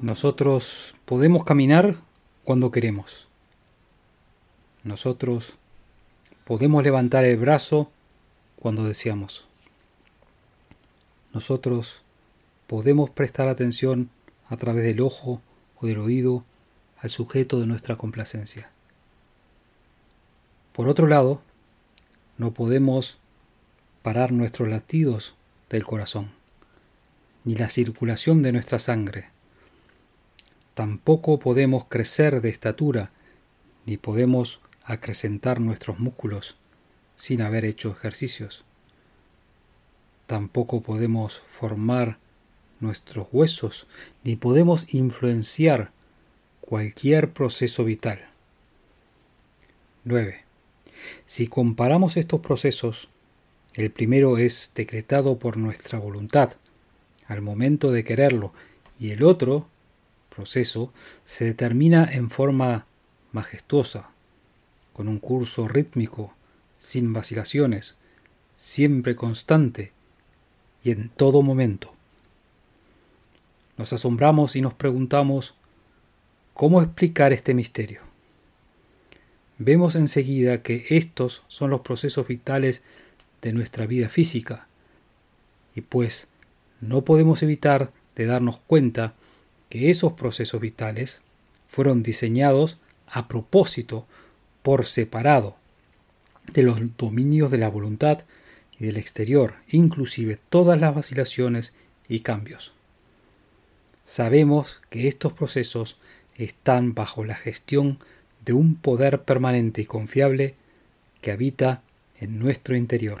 Nosotros podemos caminar cuando queremos. Nosotros podemos levantar el brazo cuando deseamos. Nosotros podemos prestar atención a través del ojo o del oído al sujeto de nuestra complacencia. Por otro lado, no podemos parar nuestros latidos del corazón, ni la circulación de nuestra sangre. Tampoco podemos crecer de estatura, ni podemos acrecentar nuestros músculos sin haber hecho ejercicios. Tampoco podemos formar nuestros huesos, ni podemos influenciar cualquier proceso vital. 9. Si comparamos estos procesos, el primero es decretado por nuestra voluntad al momento de quererlo y el otro proceso se determina en forma majestuosa, con un curso rítmico, sin vacilaciones, siempre constante y en todo momento. Nos asombramos y nos preguntamos cómo explicar este misterio. Vemos enseguida que estos son los procesos vitales de nuestra vida física, y pues no podemos evitar de darnos cuenta que esos procesos vitales fueron diseñados a propósito por separado de los dominios de la voluntad y del exterior, inclusive todas las vacilaciones y cambios. Sabemos que estos procesos están bajo la gestión de un poder permanente y confiable que habita en nuestro interior.